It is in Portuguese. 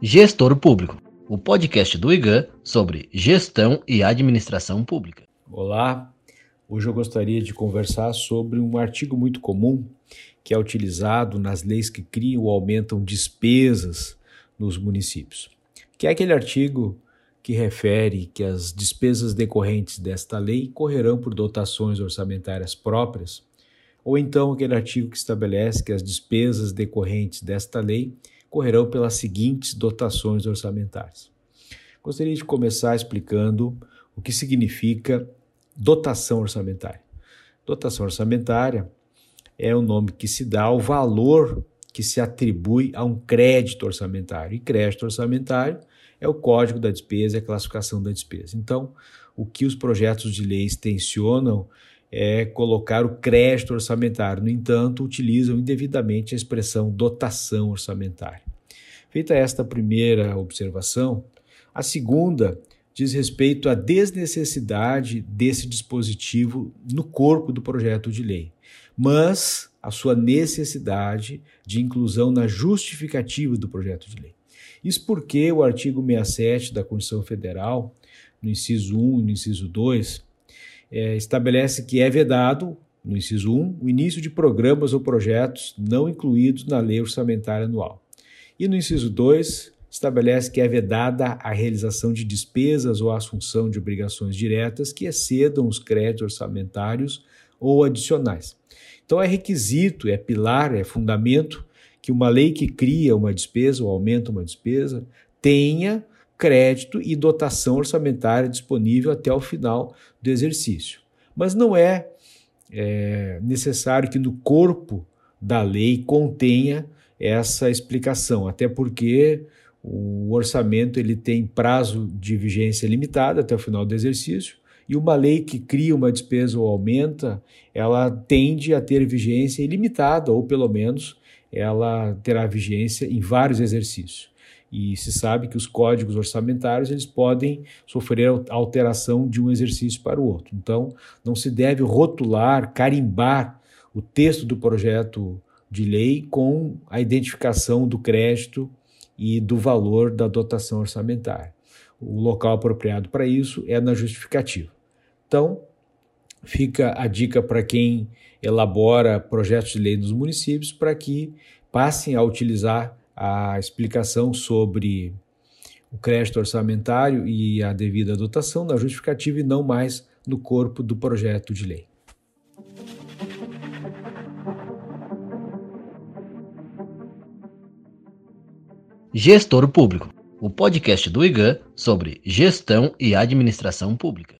Gestor Público, o podcast do IGAN sobre gestão e administração pública. Olá, hoje eu gostaria de conversar sobre um artigo muito comum que é utilizado nas leis que criam ou aumentam despesas nos municípios, que é aquele artigo que refere que as despesas decorrentes desta lei correrão por dotações orçamentárias próprias, ou então aquele artigo que estabelece que as despesas decorrentes desta lei correrão pelas seguintes dotações orçamentárias. Gostaria de começar explicando o que significa dotação orçamentária. Dotação orçamentária é o nome que se dá ao valor que se atribui a um crédito orçamentário. E crédito orçamentário é o código da despesa, é a classificação da despesa. Então, o que os projetos de lei tensionam é colocar o crédito orçamentário. No entanto, utilizam indevidamente a expressão dotação orçamentária. Feita esta primeira observação, a segunda diz respeito à desnecessidade desse dispositivo no corpo do projeto de lei, mas a sua necessidade de inclusão na justificativa do projeto de lei. Isso porque o artigo 67 da Constituição Federal, no inciso 1 e no inciso 2, é, estabelece que é vedado, no inciso 1, o início de programas ou projetos não incluídos na lei orçamentária anual. E no inciso 2, estabelece que é vedada a realização de despesas ou a assunção de obrigações diretas que excedam os créditos orçamentários ou adicionais. Então é requisito, é pilar, é fundamento que uma lei que cria uma despesa ou aumenta uma despesa tenha crédito e dotação orçamentária disponível até o final do exercício. Mas não é, é necessário que no corpo da lei contenha essa explicação, até porque o orçamento ele tem prazo de vigência limitado até o final do exercício e uma lei que cria uma despesa ou aumenta, ela tende a ter vigência ilimitada ou pelo menos ela terá vigência em vários exercícios e se sabe que os códigos orçamentários eles podem sofrer alteração de um exercício para o outro. Então, não se deve rotular, carimbar o texto do projeto de lei com a identificação do crédito e do valor da dotação orçamentária. O local apropriado para isso é na justificativa. Então, fica a dica para quem elabora projetos de lei nos municípios para que passem a utilizar a explicação sobre o crédito orçamentário e a devida dotação na justificativa e não mais no corpo do projeto de lei. Gestor Público, o podcast do IGAN sobre gestão e administração pública.